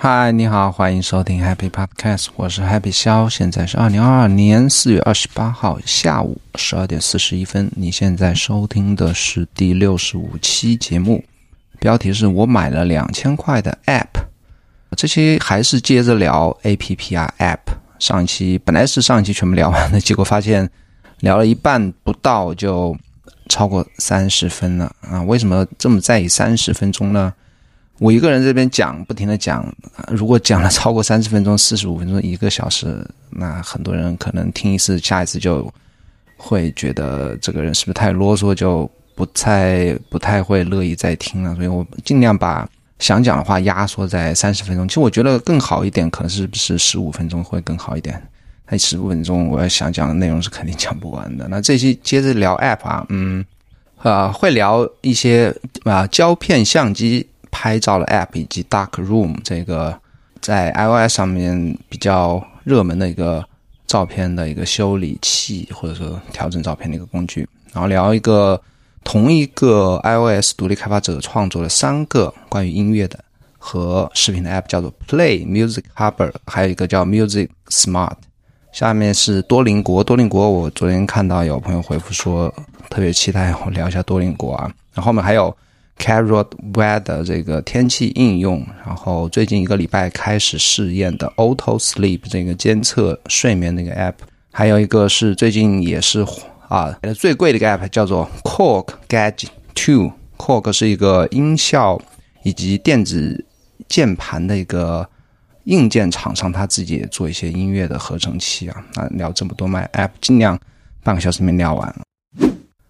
嗨，你好，欢迎收听 Happy Podcast，我是 Happy 肖，现在是二零二二年四月二十八号下午十二点四十一分。你现在收听的是第六十五期节目，标题是我买了两千块的 App。这期还是接着聊 App 啊 App。上一期本来是上一期全部聊完的，结果发现 聊了一半不到就超过三十分了啊！为什么这么在意三十分钟呢？我一个人这边讲，不停的讲，如果讲了超过三十分钟、四十五分钟、一个小时，那很多人可能听一次，下一次就会觉得这个人是不是太啰嗦，就不太不太会乐意再听了。所以我尽量把想讲的话压缩在三十分钟。其实我觉得更好一点，可能是不是十五分钟会更好一点？那十五分钟我要想讲的内容是肯定讲不完的。那这期接着聊 App 啊，嗯，啊，会聊一些啊胶片相机。拍照的 App 以及 Dark Room 这个在 iOS 上面比较热门的一个照片的一个修理器，或者说调整照片的一个工具。然后聊一个同一个 iOS 独立开发者创作的三个关于音乐的和视频的 App，叫做 Play Music Hubber，还有一个叫 Music Smart。下面是多邻国，多邻国我昨天看到有朋友回复说特别期待我聊一下多邻国啊。然后后面还有。Carrot Weather 这个天气应用，然后最近一个礼拜开始试验的 Auto Sleep 这个监测睡眠那个 App，还有一个是最近也是啊最贵的一个 App 叫做 Cork Gadget Two，Cork 是一个音效以及电子键盘的一个硬件厂商，他自己也做一些音乐的合成器啊。那聊这么多卖 App，尽量半个小时没聊完。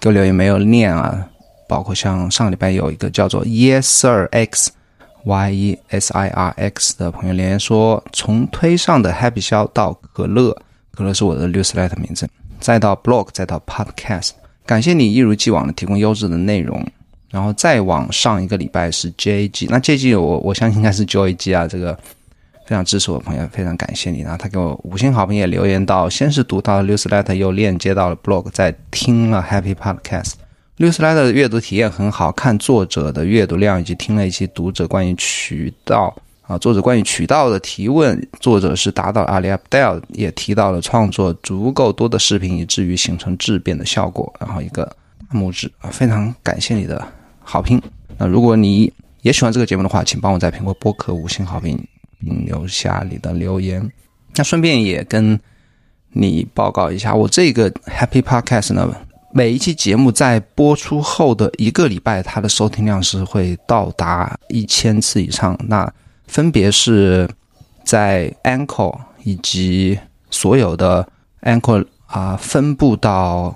给我留言没有念啊？包括像上礼拜有一个叫做 Yes Sir X Y E S I R X 的朋友留言说，从推上的 Happy 消到可乐，可乐是我的 newsletter 名字，再到 blog，再到 podcast，感谢你一如既往的提供优质的内容。然后再往上一个礼拜是 J G，那 J G 我我相信应该是 Joy G 啊，这个。非常支持我朋友，非常感谢你。然后他给我五星好评，也留言到，先是读到 newsletter，又链接到了 blog，再听了 Happy Podcast。newsletter 的阅读体验很好，看作者的阅读量，以及听了一些读者关于渠道啊，作者关于渠道的提问，作者是达到阿里 Abdel，也提到了创作足够多的视频，以至于形成质变的效果。然后一个大拇指啊，非常感谢你的好评。那如果你也喜欢这个节目的话，请帮我在苹果播客五星好评。并留下你的留言。那顺便也跟你报告一下，我这个 Happy Podcast 呢，每一期节目在播出后的一个礼拜，它的收听量是会到达一千次以上。那分别是在 Anchor 以及所有的 Anchor 啊，分布到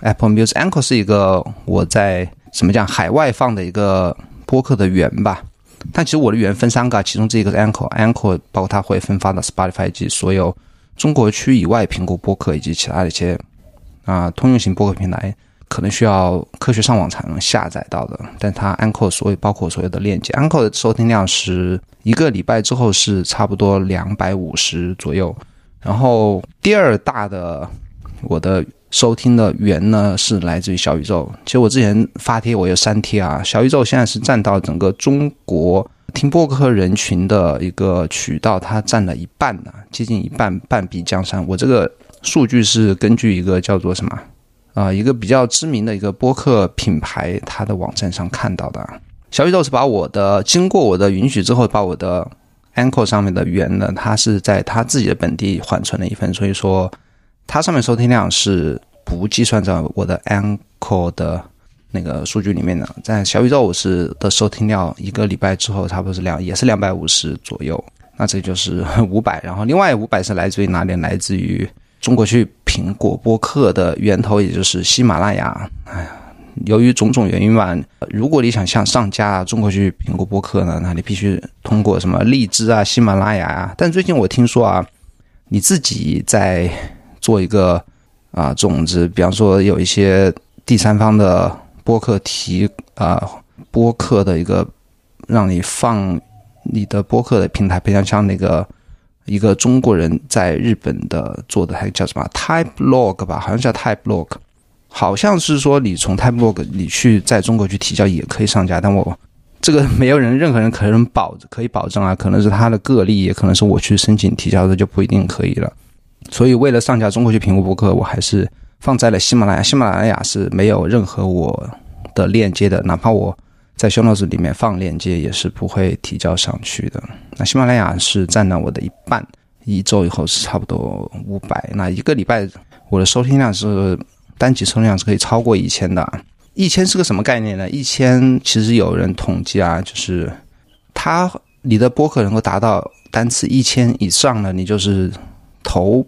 Apple Music。Anchor 是一个我在怎么讲海外放的一个播客的源吧。但其实我的语言分三个，其中这一个是 Anchor，Anchor 包括它会分发到 Spotify 及所有中国区以外苹果播客以及其他的一些啊通用型播客平台，可能需要科学上网才能下载到的。但它 Anchor 所有包括所有的链接，Anchor 的收听量是一个礼拜之后是差不多两百五十左右。然后第二大的我的。收听的源呢是来自于小宇宙。其实我之前发帖我有删帖啊，小宇宙现在是占到整个中国听播客人群的一个渠道，它占了一半呢，接近一半，半壁江山。我这个数据是根据一个叫做什么啊，一个比较知名的一个播客品牌它的网站上看到的。小宇宙是把我的经过我的允许之后，把我的 Anchor 上面的源呢，它是在它自己的本地缓存了一份，所以说。它上面收听量是不计算在我的 Anchor 的那个数据里面的，在小宇宙是的收听量一个礼拜之后差不多是两也是两百五十左右，那这就是五百，然后另外五百是来自于哪里？来自于中国去苹果播客的源头，也就是喜马拉雅。哎呀，由于种种原因吧，如果你想向上架中国去苹果播客呢，那你必须通过什么荔枝啊、喜马拉雅啊。但最近我听说啊，你自己在做一个啊种子，比方说有一些第三方的。播客提啊，播客的一个让你放你的播客的平台，比较像那个一个中国人在日本的做的，还叫什么 Type Log 吧，好像叫 Type Log，好像是说你从 Type Log 你去在中国去提交也可以上架，但我这个没有人任何人可能保可以保证啊，可能是他的个例，也可能是我去申请提交的就不一定可以了。所以为了上架中国区苹果播客，我还是。放在了喜马拉雅，喜马拉雅是没有任何我的链接的，哪怕我在 show notes 里面放链接，也是不会提交上去的。那喜马拉雅是占了我的一半，一周以后是差不多五百，那一个礼拜我的收听量是单集收听量是可以超过一千的。一千是个什么概念呢？一千其实有人统计啊，就是他你的播客能够达到单次一千以上呢，你就是头。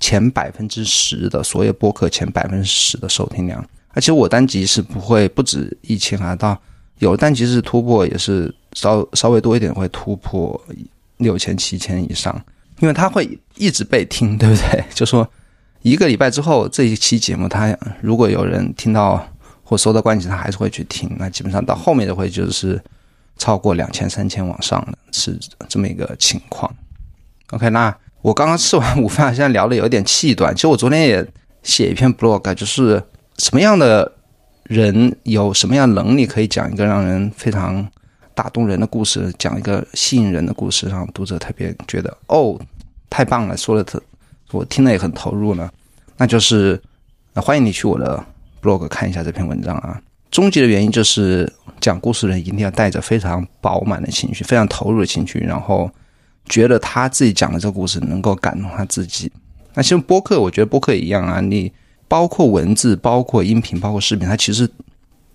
前百分之十的所有播客前百分之十的收听量，而且我单集是不会不止一千啊，到有单集是突破，也是稍稍微多一点会突破六千七千以上，因为它会一直被听，对不对？就说一个礼拜之后这一期节目，它如果有人听到或收到关系，他还是会去听，那基本上到后面就会就是超过两千三千往上的，是这么一个情况。OK，那。我刚刚吃完午饭，现在聊的有点气短。其实我昨天也写一篇 blog，就是什么样的人有什么样能力可以讲一个让人非常打动人的故事，讲一个吸引人的故事，让读者特别觉得哦，太棒了，说的特，我听了也很投入呢。那就是欢迎你去我的 blog 看一下这篇文章啊。终极的原因就是讲故事的人一定要带着非常饱满的情绪，非常投入的情绪，然后。觉得他自己讲的这个故事能够感动他自己。那其实播客，我觉得播客也一样啊。你包括文字、包括音频、包括视频，它其实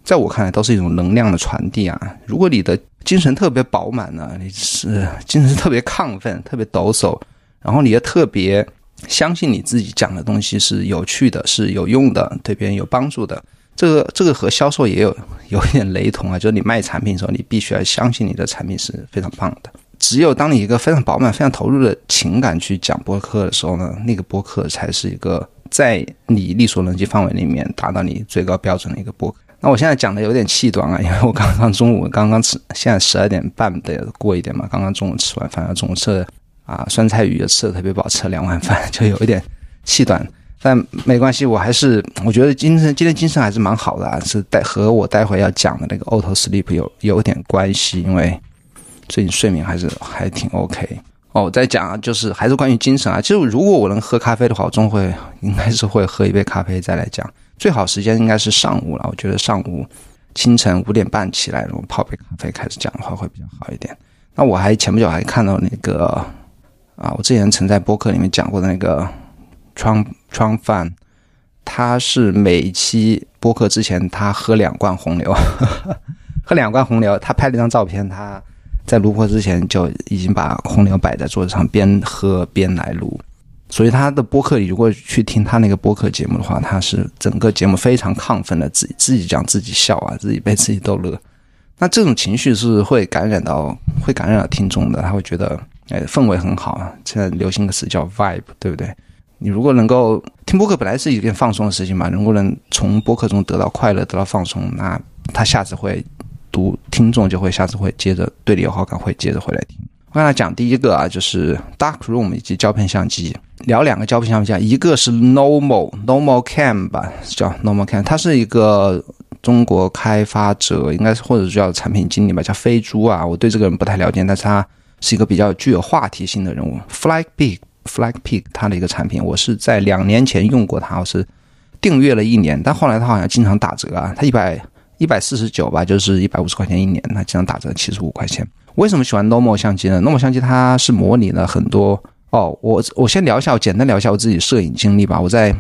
在我看来都是一种能量的传递啊。如果你的精神特别饱满呢，你是精神特别亢奋、特别抖擞，然后你也特别相信你自己讲的东西是有趣的、是有用的、对别人有帮助的。这个这个和销售也有有一点雷同啊，就是你卖产品的时候，你必须要相信你的产品是非常棒的。只有当你一个非常饱满、非常投入的情感去讲播客的时候呢，那个播客才是一个在你力所能及范围里面达到你最高标准的一个播客。那我现在讲的有点气短啊，因为我刚刚中午刚刚吃，现在十二点半得过一点嘛，刚刚中午吃完饭，中午吃的啊酸菜鱼也吃的特别饱，吃了两碗饭，就有一点气短。但没关系，我还是我觉得精神今天精神还是蛮好的啊，是待和我待会要讲的那个 auto sleep 有有点关系，因为。最近睡眠还是还挺 OK 哦。我再讲啊就是还是关于精神啊。其实如果我能喝咖啡的话，我终会应该是会喝一杯咖啡再来讲。最好时间应该是上午了。我觉得上午清晨五点半起来，然后泡杯咖啡开始讲的话会比较好一点。那我还前不久还看到那个啊，我之前曾在播客里面讲过的那个窗窗饭，他是每一期播客之前他喝两罐红牛，喝两罐红牛，他拍了一张照片，他。在录播之前就已经把红牛摆在桌子上，边喝边来录。所以他的播客里，如果去听他那个播客节目的话，他是整个节目非常亢奋的，自己自己讲自己笑啊，自己被自己逗乐。那这种情绪是会感染到会感染到听众的，他会觉得哎氛围很好啊。现在流行个词叫 vibe，对不对？你如果能够听播客，本来是一件放松的事情嘛，如果能从播客中得到快乐、得到放松，那他下次会。读听众就会下次会接着对你有好感，会接着回来听。我跟他讲第一个啊，就是 Dark Room 以及胶片相机，聊两个胶片相机，一个是 Normal Normal Cam 吧，叫 Normal Cam，它是一个中国开发者，应该是或者叫产品经理吧，叫飞猪啊。我对这个人不太了解，但是他是一个比较具有话题性的人物。Flag Pig Flag Pig 他的一个产品，我是在两年前用过它，我是订阅了一年，但后来他好像经常打折啊，他一百。一百四十九吧，就是一百五十块钱一年，那经常打折七十五块钱。为什么喜欢 Normal 相机呢？Normal 相机它是模拟了很多哦。我我先聊一下，我简单聊一下我自己摄影经历吧。我在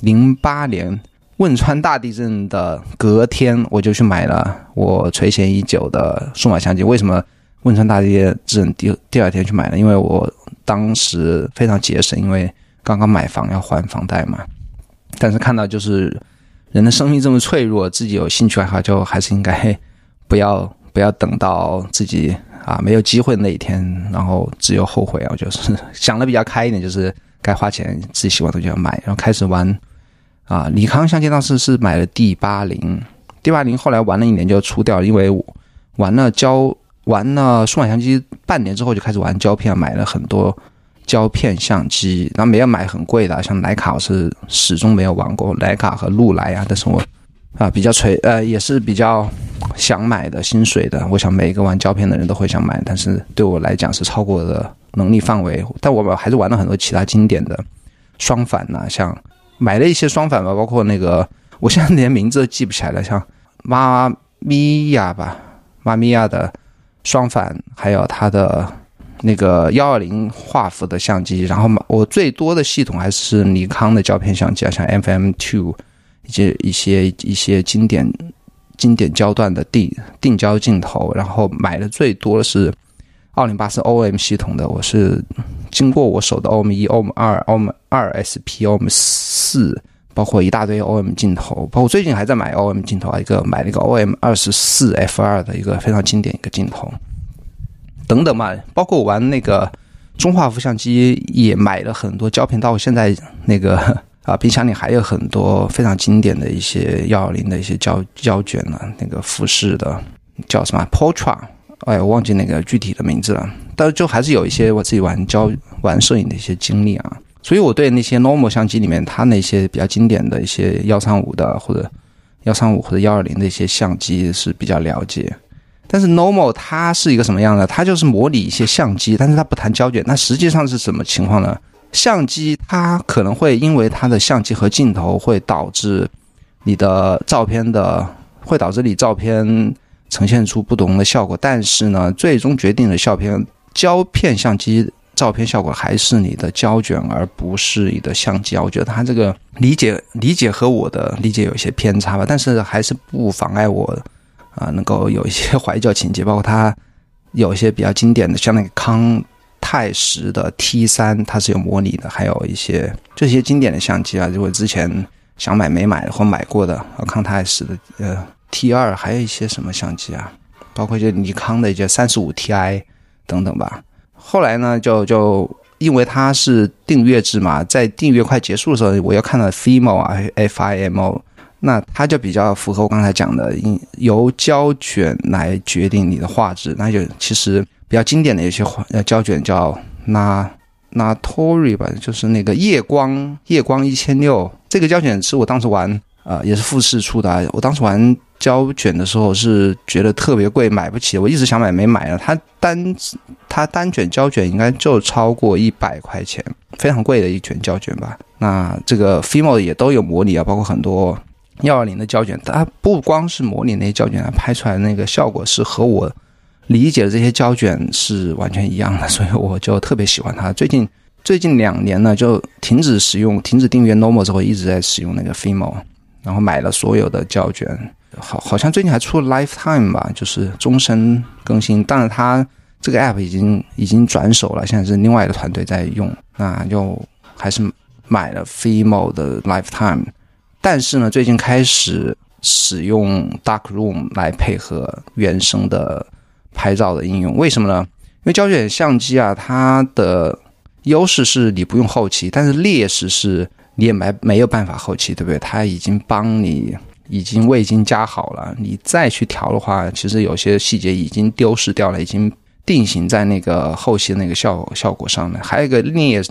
零八年汶川大地震的隔天，我就去买了我垂涎已久的数码相机。为什么汶川大地震第第二天去买呢？因为我当时非常节省，因为刚刚买房要还房贷嘛。但是看到就是人的生命这么脆弱，自己有兴趣爱好，就还是应该不要不要等到自己啊没有机会那一天，然后只有后悔啊。就是想的比较开一点，就是该花钱自己喜欢的就要买，然后开始玩。啊，尼康相机当时是买了 D 八零，D 八零后来玩了一年就出掉了，因为玩了胶玩了数码相机半年之后就开始玩胶片，买了很多胶片相机，然后没有买很贵的，像徕卡我是始终没有玩过，徕卡和禄来啊，但是我啊比较垂呃也是比较想买的心水的，我想每一个玩胶片的人都会想买，但是对我来讲是超过的能力范围，但我们还是玩了很多其他经典的双反呐，像。买了一些双反吧，包括那个，我现在连名字都记不起来了，像妈咪呀吧，妈咪呀的双反，还有它的那个幺二零画幅的相机。然后我最多的系统还是尼康的胶片相机啊，像 FM Two，以及一些一些经典经典焦段的定定焦镜头。然后买的最多的是奥林巴斯 OM 系统的，我是。经过我手的 OM 一、OM 二、OM 二 SP、OM 四，包括一大堆 OM 镜头，包括最近还在买 OM 镜头啊，一个买了一个 OM 二十四 F 二的一个非常经典一个镜头，等等嘛，包括我玩那个中画幅相机也买了很多胶片，到现在那个 啊冰箱里还有很多非常经典的一些幺二零的一些胶胶卷呢，那个富士的叫什么 Portra。哎，我忘记那个具体的名字了，但是就还是有一些我自己玩胶玩摄影的一些经历啊，所以我对那些 normal 相机里面它那些比较经典的一些幺三五的或者幺三五或者幺二零的一些相机是比较了解。但是 normal 它是一个什么样的？它就是模拟一些相机，但是它不谈胶卷。那实际上是什么情况呢？相机它可能会因为它的相机和镜头会导致你的照片的，会导致你照片。呈现出不同的效果，但是呢，最终决定的效片胶片相机照片效果还是你的胶卷，而不是你的相机啊。我觉得他这个理解理解和我的理解有些偏差吧，但是还是不妨碍我啊能够有一些 怀旧情节。包括它有一些比较经典的，像那个康泰时的 T 三，它是有模拟的，还有一些这些经典的相机啊，如果之前想买没买或买过的康泰时的呃。T 二还有一些什么相机啊？包括一些尼康的一些三十五 Ti 等等吧。后来呢，就就因为它是订阅制嘛，在订阅快结束的时候，我又看到 FIMO 啊，FIMO，那它就比较符合我刚才讲的，由胶卷来决定你的画质。那就其实比较经典的一些呃胶卷叫 Na Natori 吧，就是那个夜光夜光一千六，这个胶卷是我当时玩。啊，也是富士出的。我当时玩胶卷的时候是觉得特别贵，买不起。我一直想买，没买了。它单它单卷胶卷应该就超过一百块钱，非常贵的一卷胶卷吧。那这个 FIMO 也都有模拟啊，包括很多幺二零的胶卷，它不光是模拟那些胶卷，它拍出来的那个效果是和我理解的这些胶卷是完全一样的，所以我就特别喜欢它。最近最近两年呢，就停止使用，停止订阅 Normal 之后，一直在使用那个 FIMO。然后买了所有的胶卷，好，好像最近还出了 Lifetime 吧，就是终身更新。但是，它这个 App 已经已经转手了，现在是另外一个团队在用。那就还是买了 FIMO 的 Lifetime，但是呢，最近开始使用 Darkroom 来配合原生的拍照的应用。为什么呢？因为胶卷相机啊，它的优势是你不用后期，但是劣势是。你也没没有办法后期，对不对？它已经帮你已经味精加好了，你再去调的话，其实有些细节已经丢失掉了，已经定型在那个后期那个效效果上了。还有一个劣，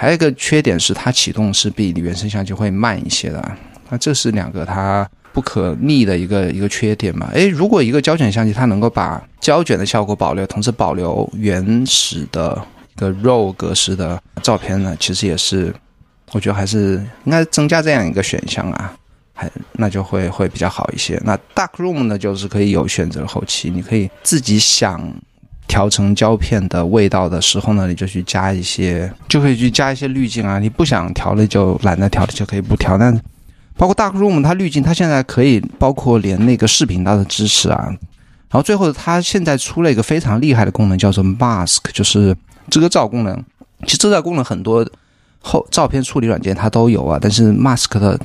还有一个缺点是它启动是比原生相机会慢一些的。那这是两个它不可逆的一个一个缺点嘛？诶，如果一个胶卷相机它能够把胶卷的效果保留，同时保留原始的一个 RAW 格式的照片呢，其实也是。我觉得还是应该增加这样一个选项啊，还那就会会比较好一些。那 Dark Room 呢，就是可以有选择后期，你可以自己想调成胶片的味道的时候呢，你就去加一些，就可以去加一些滤镜啊。你不想调了就懒得调了，就可以不调。但包括 Dark Room 它滤镜，它现在可以包括连那个视频它的支持啊。然后最后它现在出了一个非常厉害的功能，叫做 Mask，就是遮罩功能。其实遮罩功能很多后照片处理软件它都有啊，但是 Mask 的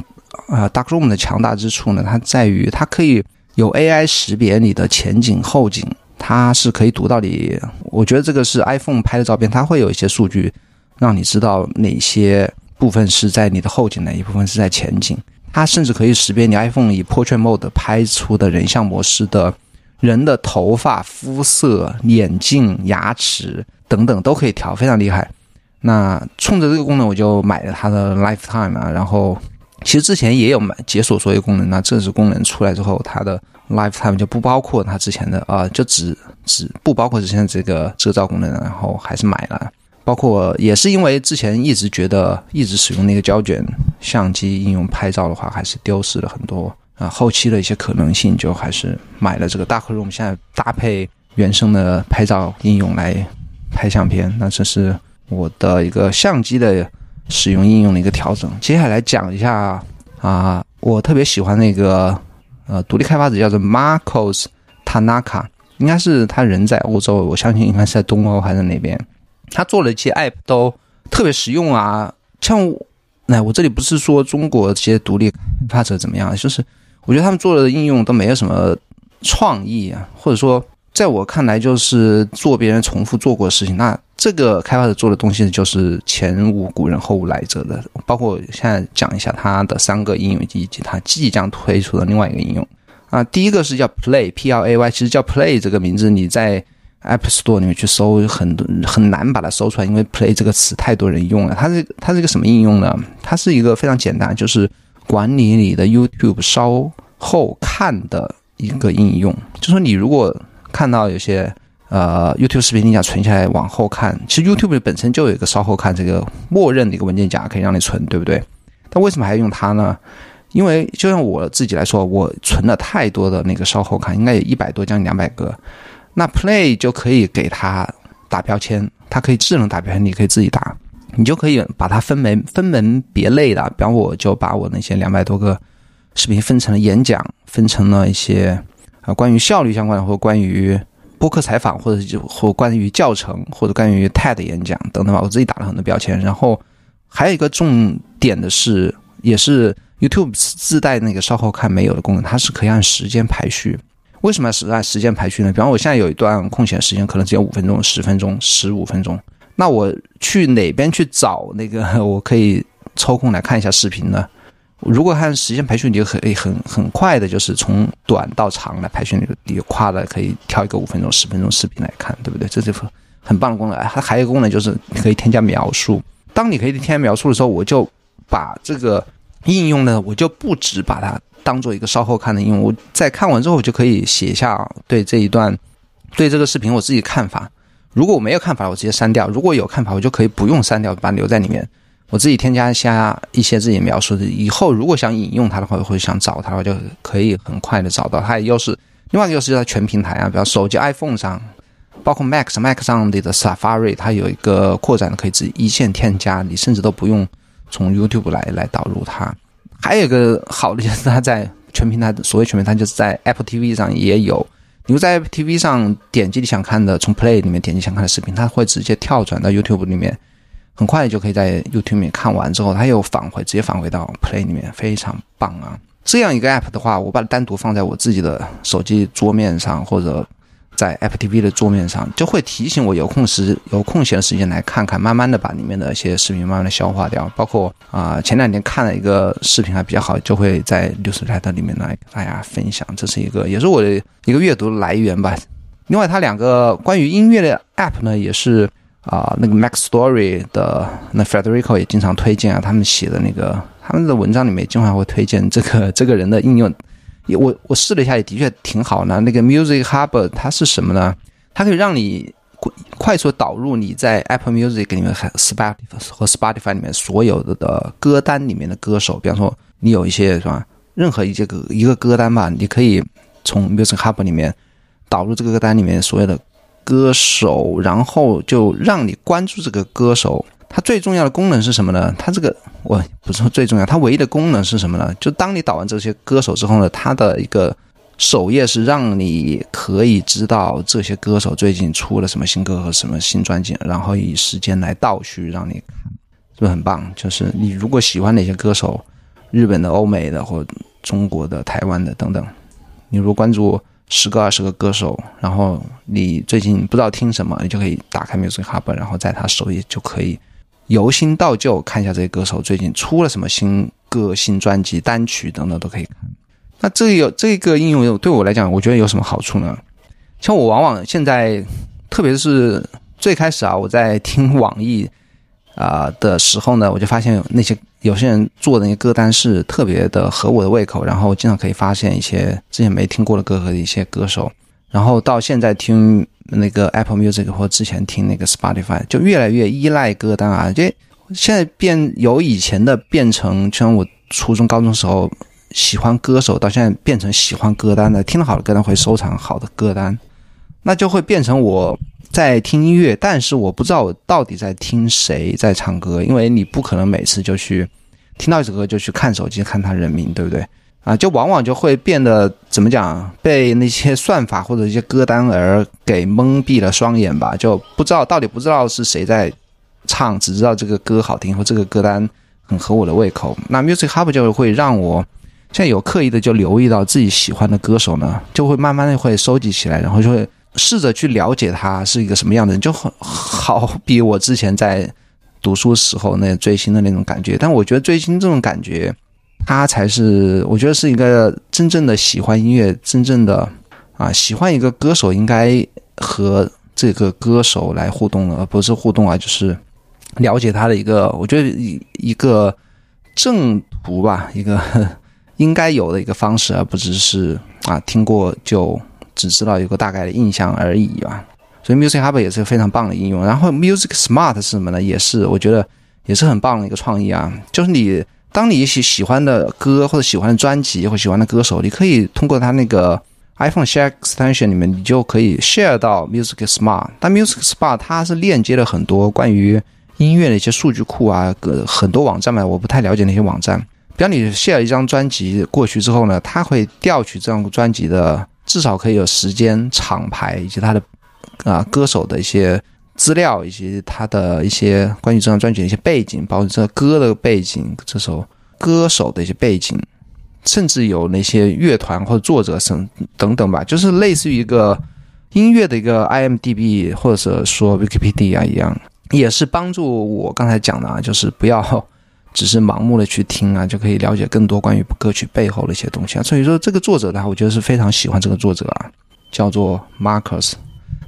啊 Dark Room 的强大之处呢，它在于它可以有 AI 识别你的前景后景，它是可以读到你。我觉得这个是 iPhone 拍的照片，它会有一些数据让你知道哪些部分是在你的后景，哪一部分是在前景。它甚至可以识别你 iPhone 以 Portrait Mode 拍出的人像模式的人的头发、肤色、眼镜、牙齿等等都可以调，非常厉害。那冲着这个功能，我就买了它的 Lifetime 啊。然后其实之前也有买解锁所有功能，那这次功能出来之后，它的 Lifetime 就不包括它之前的啊，就只只不包括之前的这个遮罩功能，然后还是买了。包括也是因为之前一直觉得一直使用那个胶卷相机应用拍照的话，还是丢失了很多啊后期的一些可能性，就还是买了这个 Dark Room，现在搭配原生的拍照应用来拍相片。那这是我的一个相机的使用应用的一个调整。接下来讲一下啊，我特别喜欢那个呃独立开发者叫做 Marcos Tanaka，应该是他人在欧洲，我相信应该是在东欧还是哪边。他做了一些 App 都特别实用啊，像那我这里不是说中国这些独立开发者怎么样，就是我觉得他们做的应用都没有什么创意啊，或者说在我看来就是做别人重复做过的事情。那这个开发者做的东西就是前无古人后无来者的。包括现在讲一下它的三个应用以及它即将推出的另外一个应用啊，第一个是叫 Play，P L A Y，其实叫 Play 这个名字你在。App Store 里面去搜，很多很难把它搜出来，因为 Play 这个词太多人用了。它是它是一个什么应用呢？它是一个非常简单，就是管理你的 YouTube 稍后看的一个应用。就说你如果看到有些呃 YouTube 视频，你想存下来往后看，其实 YouTube 本身就有一个稍后看这个默认的一个文件夹可以让你存，对不对？但为什么还要用它呢？因为就像我自己来说，我存了太多的那个稍后看，应该有一百多，将近两百个。那 Play 就可以给它打标签，它可以智能打标签，你可以自己打，你就可以把它分门分门别类的。比方我就把我那些两百多个视频分成了演讲，分成了一些啊关于效率相关的，或关于播客采访，或者或关于教程，或者关于 TED 演讲等等吧。我自己打了很多标签。然后还有一个重点的是，也是 YouTube 自带那个稍后看没有的功能，它是可以按时间排序。为什么是按时间排序呢？比方我现在有一段空闲时间，可能只有五分钟、十分钟、十五分钟，那我去哪边去找那个 我可以抽空来看一下视频呢？如果按时间排序，你就可以很很快的，就是从短到长来排序，那个你跨的可以挑一个五分钟、十分钟视频来看，对不对？这是很棒的功能。它还有一个功能就是你可以添加描述。当你可以添加描述的时候，我就把这个应用呢，我就不止把它。当做一个稍后看的应用，我在看完之后我就可以写下对这一段、对这个视频我自己看法。如果我没有看法，我直接删掉；如果有看法，我就可以不用删掉，把它留在里面。我自己添加一下一些自己描述的，以后如果想引用它的话，或者想找它的话，就可以很快的找到。它又是，另外一个优势在全平台啊，比方手机 iPhone 上，包括 Mac、Mac 上的 Safari，它有一个扩展的，可以直一键添加，你甚至都不用从 YouTube 来来导入它。还有一个好的就是它在全平台，所谓全平台就是在 Apple TV 上也有。你在 Apple TV 上点击你想看的，从 Play 里面点击想看的视频，它会直接跳转到 YouTube 里面，很快就可以在 YouTube 里面看完之后，它又返回，直接返回到 Play 里面，非常棒啊！这样一个 App 的话，我把它单独放在我自己的手机桌面上，或者。在 App TV 的桌面上，就会提醒我有空时有空闲的时间来看看，慢慢的把里面的一些视频慢慢的消化掉。包括啊，前两天看了一个视频还比较好，就会在 Newsletter 里面来跟大家分享。这是一个，也是我的一个阅读来源吧。另外，它两个关于音乐的 App 呢，也是啊，那个 Mac Story 的那 Federico 也经常推荐啊，他们写的那个他们的文章里面经常会推荐这个这个人的应用。我我试了一下，也的确挺好的。那个 Music Hub 它是什么呢？它可以让你快速导入你在 Apple Music 里面和 Spotify 和 Spotify 里面所有的的歌单里面的歌手。比方说，你有一些是吧？任何一些歌一个歌单吧，你可以从 Music Hub 里面导入这个歌单里面所有的歌手，然后就让你关注这个歌手。它最重要的功能是什么呢？它这个我不是说最重要，它唯一的功能是什么呢？就当你导完这些歌手之后呢，它的一个首页是让你可以知道这些歌手最近出了什么新歌和什么新专辑，然后以时间来倒叙让你看，是不是很棒？就是你如果喜欢哪些歌手，日本的、欧美的或中国的、台湾的等等，你如果关注十个、二十个歌手，然后你最近不知道听什么，你就可以打开 Music Hub，然后在它首页就可以。由新到旧，看一下这些歌手最近出了什么新歌、新专辑、单曲等等都可以看。那这有这个应用对我来讲，我觉得有什么好处呢？像我往往现在，特别是最开始啊，我在听网易啊的时候呢，我就发现那些有些人做的那些歌单是特别的合我的胃口，然后经常可以发现一些之前没听过的歌和一些歌手。然后到现在听那个 Apple Music 或之前听那个 Spotify，就越来越依赖歌单啊！就现在变由以前的变成，像我初中、高中时候喜欢歌手，到现在变成喜欢歌单的，听了好的歌单会收藏好的歌单，那就会变成我在听音乐，但是我不知道我到底在听谁在唱歌，因为你不可能每次就去听到一首歌就去看手机看他人名，对不对？啊，就往往就会变得怎么讲，被那些算法或者一些歌单而给蒙蔽了双眼吧，就不知道到底不知道是谁在唱，只知道这个歌好听或这个歌单很合我的胃口。那 Music Hub 就会让我现在有刻意的就留意到自己喜欢的歌手呢，就会慢慢的会收集起来，然后就会试着去了解他是一个什么样的人，就很好比我之前在读书时候那追星的那种感觉。但我觉得追星这种感觉。他才是，我觉得是一个真正的喜欢音乐，真正的啊喜欢一个歌手，应该和这个歌手来互动，而不是互动啊，就是了解他的一个，我觉得一一个正途吧，一个应该有的一个方式，而不只是啊听过就只知道有个大概的印象而已吧。所以 Music Hub 也是非常棒的应用。然后 Music Smart 是什么呢？也是我觉得也是很棒的一个创意啊，就是你。当你喜喜欢的歌或者喜欢的专辑或喜欢的歌手，你可以通过它那个 iPhone Share Extension 里面，你就可以 share 到 Music Smart。但 Music Smart 它是链接了很多关于音乐的一些数据库啊，很多网站嘛，我不太了解那些网站。比方你 share 一张专辑过去之后呢，它会调取这张专辑的至少可以有时间、厂牌以及他的啊歌手的一些。资料以及他的一些关于这张专辑的一些背景，包括这歌的背景、这首歌手的一些背景，甚至有那些乐团或者作者等等等吧，就是类似于一个音乐的一个 IMDB 或者说 Wikipedia 一样，也是帮助我刚才讲的啊，就是不要只是盲目的去听啊，就可以了解更多关于歌曲背后的一些东西啊。所以说，这个作者的话，我觉得是非常喜欢这个作者啊，叫做 Marcus。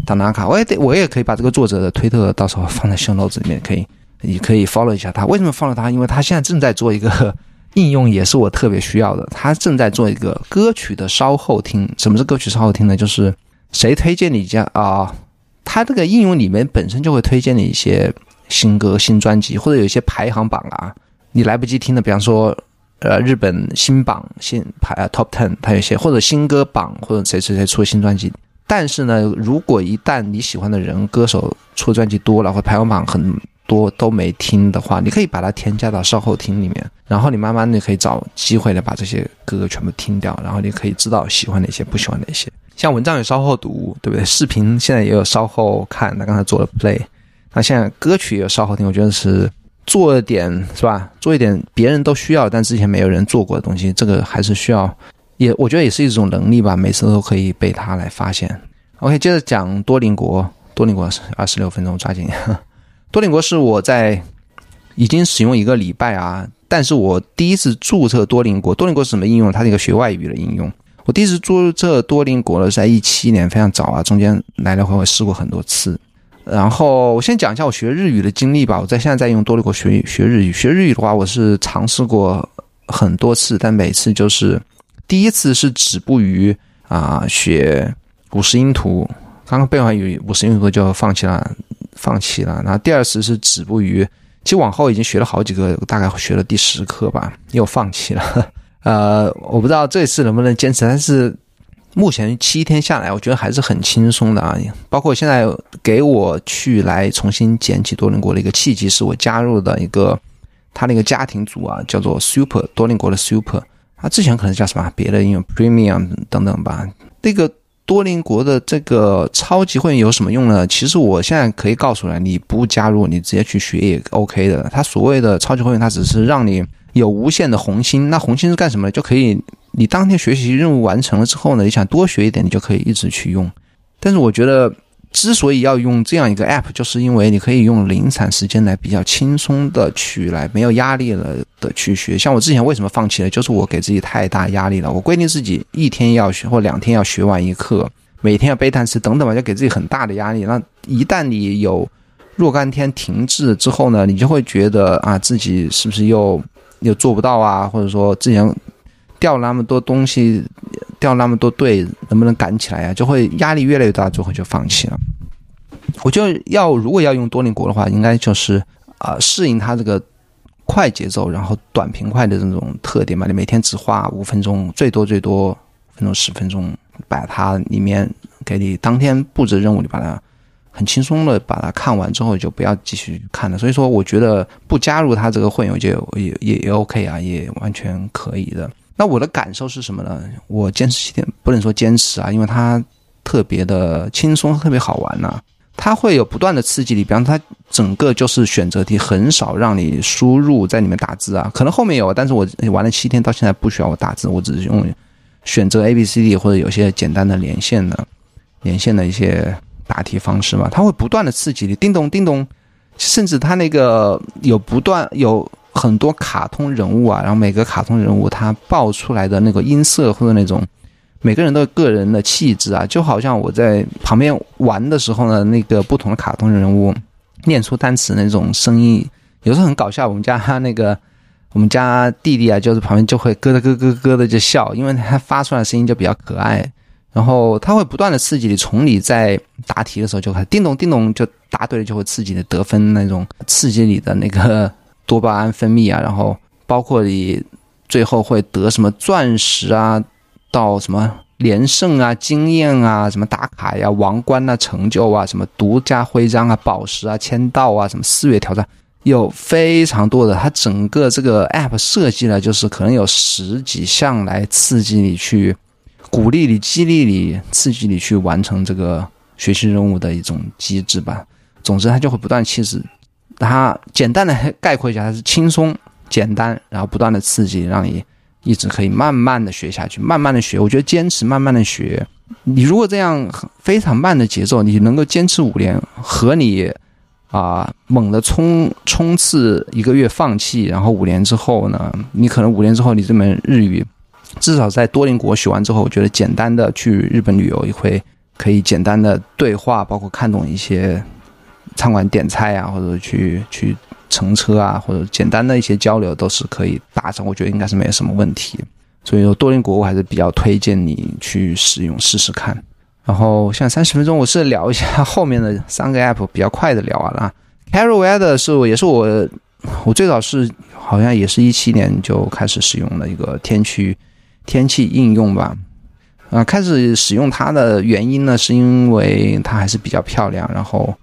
达纳卡，我也得，我也可以把这个作者的推特到时候放在 show notes 里面，可以，你可以 follow 一下他。为什么 follow 他？因为他现在正在做一个应用，也是我特别需要的。他正在做一个歌曲的稍后听。什么是歌曲稍后听呢？就是谁推荐你家啊？他这个应用里面本身就会推荐你一些新歌、新专辑，或者有一些排行榜啊，你来不及听的，比方说，呃，日本新榜新排啊 top ten，它有些或者新歌榜，或者谁谁谁出新专辑。但是呢，如果一旦你喜欢的人歌手出专辑多了，或排行榜很多都没听的话，你可以把它添加到稍后听里面，然后你慢慢的可以找机会的把这些歌全部听掉，然后你可以知道喜欢哪些，不喜欢哪些。像文章有稍后读，对不对？视频现在也有稍后看，他刚才做了 play，那现在歌曲也有稍后听，我觉得是做点是吧？做一点别人都需要但之前没有人做过的东西，这个还是需要。也我觉得也是一种能力吧，每次都可以被他来发现。OK，接着讲多邻国。多邻国是二十六分钟，抓紧。多邻国是我在已经使用一个礼拜啊，但是我第一次注册多邻国。多邻国是什么应用？它是一个学外语的应用。我第一次注册多邻国呢在一七年，非常早啊，中间来来回回试过很多次。然后我先讲一下我学日语的经历吧。我在现在在用多邻国学学日语。学日语的话，我是尝试过很多次，但每次就是。第一次是止步于啊学五十音图，刚刚背完语五十音图就放弃了，放弃了。然后第二次是止步于，其实往后已经学了好几个，大概学了第十课吧，又放弃了。呃，我不知道这次能不能坚持，但是目前七天下来，我觉得还是很轻松的啊。包括现在给我去来重新捡起多邻国的一个契机，是我加入的一个他那个家庭组啊，叫做 Super 多邻国的 Super。他之前可能叫什么别的应用 Premium 等等吧。那个多邻国的这个超级会员有什么用呢？其实我现在可以告诉你，你不加入，你直接去学也 OK 的。他所谓的超级会员，他只是让你有无限的红心。那红心是干什么？就可以。你当天学习任务完成了之后呢，你想多学一点，你就可以一直去用。但是我觉得，之所以要用这样一个 app，就是因为你可以用零散时间来比较轻松的去来，没有压力了的去学。像我之前为什么放弃了，就是我给自己太大压力了。我规定自己一天要学或两天要学完一课，每天要背单词等等吧，就给自己很大的压力。那一旦你有若干天停滞之后呢，你就会觉得啊，自己是不是又又做不到啊，或者说之前。掉那么多东西，掉那么多队，能不能赶起来呀？就会压力越来越大，最后就放弃了。我就要如果要用多邻国的话，应该就是啊，适应它这个快节奏，然后短平快的这种特点嘛。你每天只花五分钟，最多最多分钟十分钟，把它里面给你当天布置任务，你把它很轻松的把它看完之后，就不要继续看了。所以说，我觉得不加入它这个混游就也也也 OK 啊，也完全可以的。那我的感受是什么呢？我坚持七天，不能说坚持啊，因为它特别的轻松，特别好玩呐。它会有不断的刺激你，比方它整个就是选择题，很少让你输入在里面打字啊。可能后面有，但是我玩了七天到现在不需要我打字，我只是用选择 A B C D 或者有些简单的连线的连线的一些答题方式嘛。它会不断的刺激你，叮咚叮咚，甚至它那个有不断有。很多卡通人物啊，然后每个卡通人物他爆出来的那个音色或者那种每个人的个人的气质啊，就好像我在旁边玩的时候呢，那个不同的卡通人物念出单词那种声音，有时候很搞笑。我们家那个我们家弟弟啊，就是旁边就会咯咯咯咯的就笑，因为他发出来的声音就比较可爱。然后他会不断的刺激你，从你在答题的时候就开始叮咚叮咚就答对了，就会刺激你得分那种刺激你的那个。多巴胺分泌啊，然后包括你最后会得什么钻石啊，到什么连胜啊、经验啊、什么打卡呀、王冠啊、成就啊、什么独家徽章啊、宝石啊、签到啊、什么四月挑战，有非常多的。它整个这个 app 设计呢，就是可能有十几项来刺激你去鼓励你、激励你、刺激你去完成这个学习任务的一种机制吧。总之，它就会不断其实它简单的概括一下，它是轻松、简单，然后不断的刺激，让你一直可以慢慢的学下去，慢慢的学。我觉得坚持慢慢的学，你如果这样非常慢的节奏，你能够坚持五年，和你啊猛的冲冲刺一个月放弃，然后五年之后呢，你可能五年之后你这门日语至少在多邻国学完之后，我觉得简单的去日本旅游也会可以简单的对话，包括看懂一些。餐馆点菜啊，或者去去乘车啊，或者简单的一些交流都是可以达成，我觉得应该是没有什么问题。所以说多邻国我还是比较推荐你去使用试试看。然后现在三十分钟，我是聊一下后面的三个 app，比较快的聊完了。Carol Weather 是也是我我最早是好像也是一七年就开始使用的一个天气天气应用吧。啊，开始使用它的原因呢，是因为它还是比较漂亮，然后。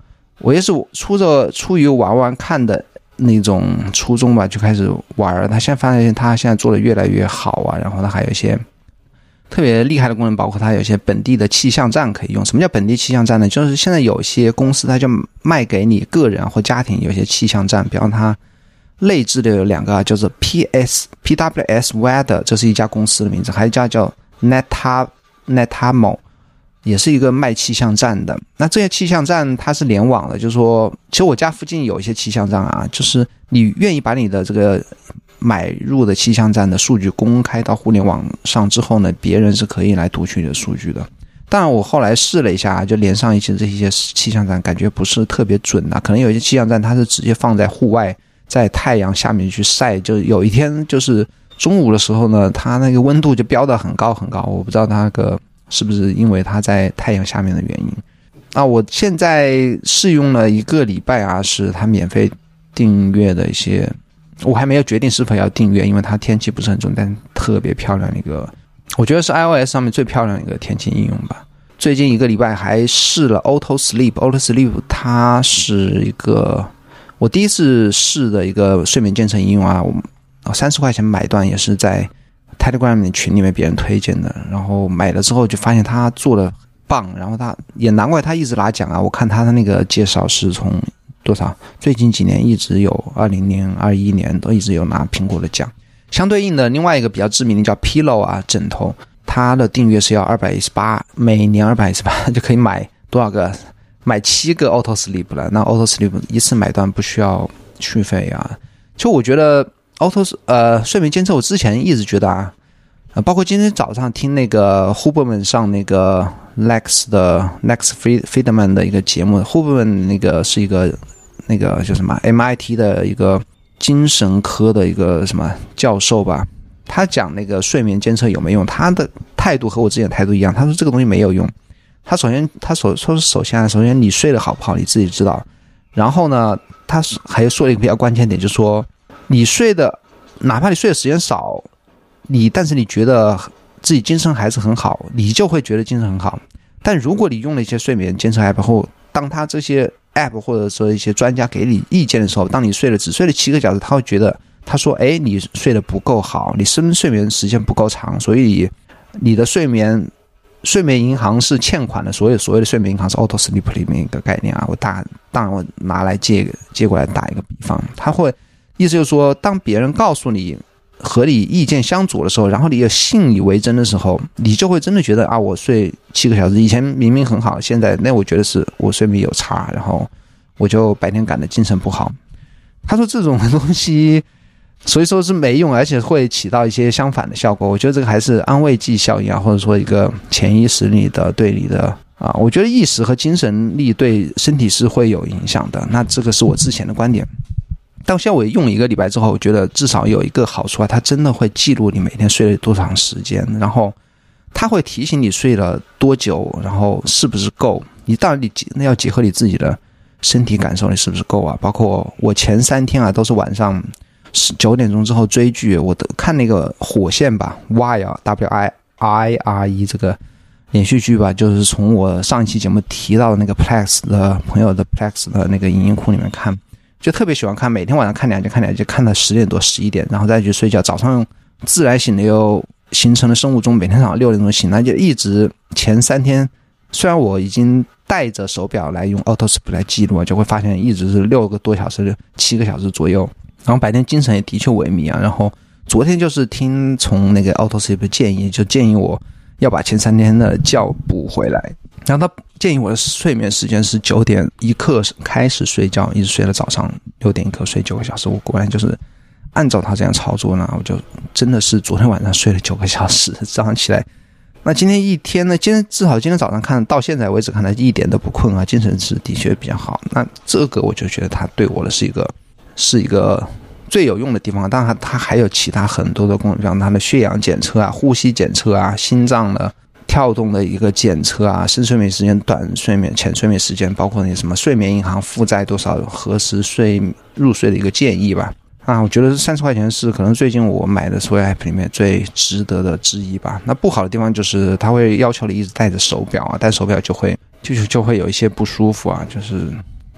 我也是出着出于玩玩看的那种初衷吧，就开始玩。他现在发现他现在做的越来越好啊，然后他还有一些特别厉害的功能，包括他有一些本地的气象站可以用。什么叫本地气象站呢？就是现在有些公司它就卖给你个人或家庭有些气象站，比方它内置的有两个，叫做 P S P W S Weather，这是一家公司的名字，还有一家叫 Neta Netamo。也是一个卖气象站的，那这些气象站它是联网的，就是说，其实我家附近有一些气象站啊，就是你愿意把你的这个买入的气象站的数据公开到互联网上之后呢，别人是可以来读取你的数据的。当然，我后来试了一下，就连上一些这些气象站，感觉不是特别准啊。可能有些气象站它是直接放在户外，在太阳下面去晒，就有一天就是中午的时候呢，它那个温度就飙得很高很高，我不知道它那个。是不是因为它在太阳下面的原因？啊，我现在试用了一个礼拜啊，是它免费订阅的一些，我还没有决定是否要订阅，因为它天气不是很准，但特别漂亮一个我觉得是 iOS 上面最漂亮的一个天气应用吧。最近一个礼拜还试了 Auto Sleep，Auto Sleep 它是一个我第一次试的一个睡眠监测应用啊，我三十块钱买断也是在 Telegram 群里面别人推荐的，然后买了之后就发现他做的棒，然后他也难怪他一直拿奖啊。我看他的那个介绍是从多少最近几年一直有，二零年、二一年都一直有拿苹果的奖。相对应的，另外一个比较知名的叫 Pillow 啊，枕头，它的订阅是要二百一十八，每年二百一十八 就可以买多少个？买七个 Auto Sleep 了。那 Auto Sleep 一次买断不需要续费啊。就我觉得 Auto 呃睡眠监测，我之前一直觉得啊，呃，包括今天早上听那个 Huberman 上那个 Lex 的 Lex Friedman 的一个节目，Huberman 那个是一个那个叫什么 MIT 的一个。精神科的一个什么教授吧，他讲那个睡眠监测有没有用？他的态度和我之前态度一样，他说这个东西没有用。他首先他所说首先首先你睡得好不好你自己知道。然后呢，他还说了一个比较关键点，就是说你睡的哪怕你睡的时间少，你但是你觉得自己精神还是很好，你就会觉得精神很好。但如果你用了一些睡眠监测 app 后，当他这些 app 或者说一些专家给你意见的时候，当你睡了只睡了七个小时，他会觉得他说：“哎，你睡得不够好，你深睡眠时间不够长，所以你的睡眠睡眠银行是欠款的。”所有所谓的睡眠银行是 auto sleep 里面一个概念啊。我大当然我拿来借借过来打一个比方，他会意思就是说，当别人告诉你。和你意见相左的时候，然后你又信以为真的时候，你就会真的觉得啊，我睡七个小时，以前明明很好，现在那我觉得是我睡眠有差，然后我就白天赶的精神不好。他说这种东西，所以说是没用，而且会起到一些相反的效果。我觉得这个还是安慰剂效应啊，或者说一个潜意识里的对你的啊，我觉得意识和精神力对身体是会有影响的。那这个是我之前的观点。到现在我用一个礼拜之后，我觉得至少有一个好处啊，它真的会记录你每天睡了多长时间，然后它会提醒你睡了多久，然后是不是够。你到底那要结合你自己的身体感受，你是不是够啊？包括我前三天啊，都是晚上九点钟之后追剧，我都看那个火线吧，Wire W I I R E 这个连续剧吧，就是从我上一期节目提到的那个 Plex 的朋友的 Plex 的那个影音库里面看。就特别喜欢看，每天晚上看两集，看两集，看到十点多、十一点，然后再去睡觉。早上自然醒的又形成了生物钟，每天早上六点钟醒，那就一直前三天。虽然我已经带着手表来用 Auto Sleep 来记录，就会发现一直是六个多小时、七个小时左右。然后白天精神也的确萎靡啊。然后昨天就是听从那个 Auto Sleep 建议，就建议我要把前三天的觉补回来。然后他建议我的睡眠时间是九点一刻开始睡觉，一直睡到早上六点一刻睡九个小时。我果然就是按照他这样操作呢，我就真的是昨天晚上睡了九个小时，早上起来。那今天一天呢？今天至少今天早上看到现在为止看来一点都不困啊，精神是的确比较好。那这个我就觉得他对我的是一个是一个最有用的地方。当然，它还有其他很多的功能，像它的血氧检测啊、呼吸检测啊、心脏的。跳动的一个检测啊，深睡眠时间、短睡眠、浅睡眠时间，包括那些什么睡眠银行负债多少、何时睡入睡的一个建议吧。啊，我觉得三十块钱是可能最近我买的所有 app 里面最值得的之一吧。那不好的地方就是它会要求你一直戴着手表啊，戴手表就会就就会有一些不舒服啊。就是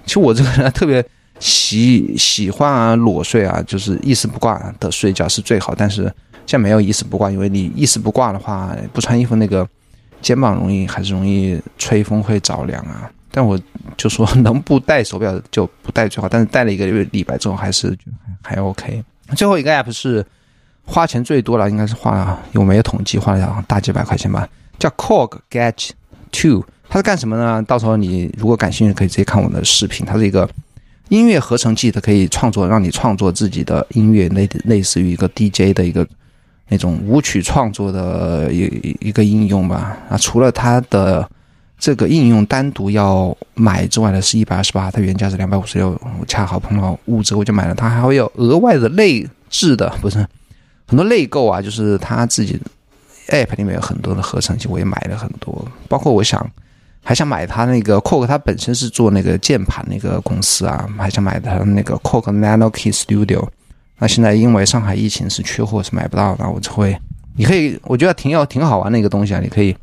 其实我这个人特别喜喜欢啊裸睡啊，就是一丝不挂的睡觉是最好。但是现在没有一丝不挂，因为你一丝不挂的话，不穿衣服那个。肩膀容易还是容易吹风会着凉啊，但我就说能不戴手表就不戴最好，但是戴了一个礼拜之后还是还 OK。最后一个 app 是花钱最多了，应该是花了有没有统计花了大几百块钱吧，叫 Cog Get Two，它是干什么呢？到时候你如果感兴趣可以直接看我的视频，它是一个音乐合成器，它可以创作让你创作自己的音乐，类类似于一个 DJ 的一个。那种舞曲创作的一一个应用吧，啊，除了它的这个应用单独要买之外呢，是一百二十八，它原价是两百五十六，我恰好碰到五折，我就买了。它还会有额外的内置的，不是很多内购啊，就是它自己 app 里面有很多的合成器，我也买了很多。包括我想还想买它那个 Korg，它本身是做那个键盘那个公司啊，还想买它那个 Korg Nano Key Studio。那现在因为上海疫情是缺货是买不到的，我就会你可以，我觉得挺有挺好玩的一个东西啊，你可以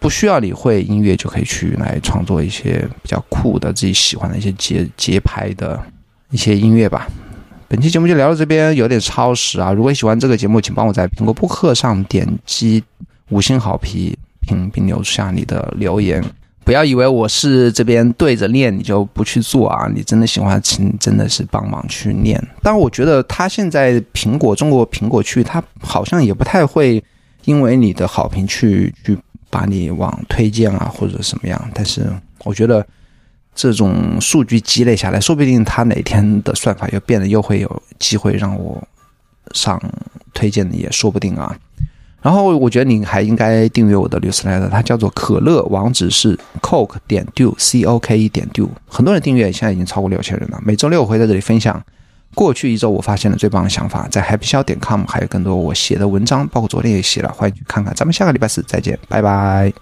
不需要你会音乐就可以去来创作一些比较酷的自己喜欢的一些节节拍的一些音乐吧。本期节目就聊到这边，有点超时啊！如果喜欢这个节目，请帮我在苹果播客上点击五星好评，并留下你的留言。不要以为我是这边对着念，你就不去做啊！你真的喜欢，请真的是帮忙去念。但我觉得他现在苹果中国苹果区，他好像也不太会因为你的好评去去把你往推荐啊或者什么样。但是我觉得。这种数据积累下来，说不定他哪天的算法又变得又会有机会让我上推荐的，也说不定啊。然后我觉得你还应该订阅我的 newsletter，它叫做可乐，网址是 coke 点 do c o k e 点 do。很多人订阅，现在已经超过六千人了。每周六我会在这里分享过去一周我发现的最棒的想法，在 happyshow.com 还有更多我写的文章，包括昨天也写了，欢迎去看看。咱们下个礼拜四再见，拜拜。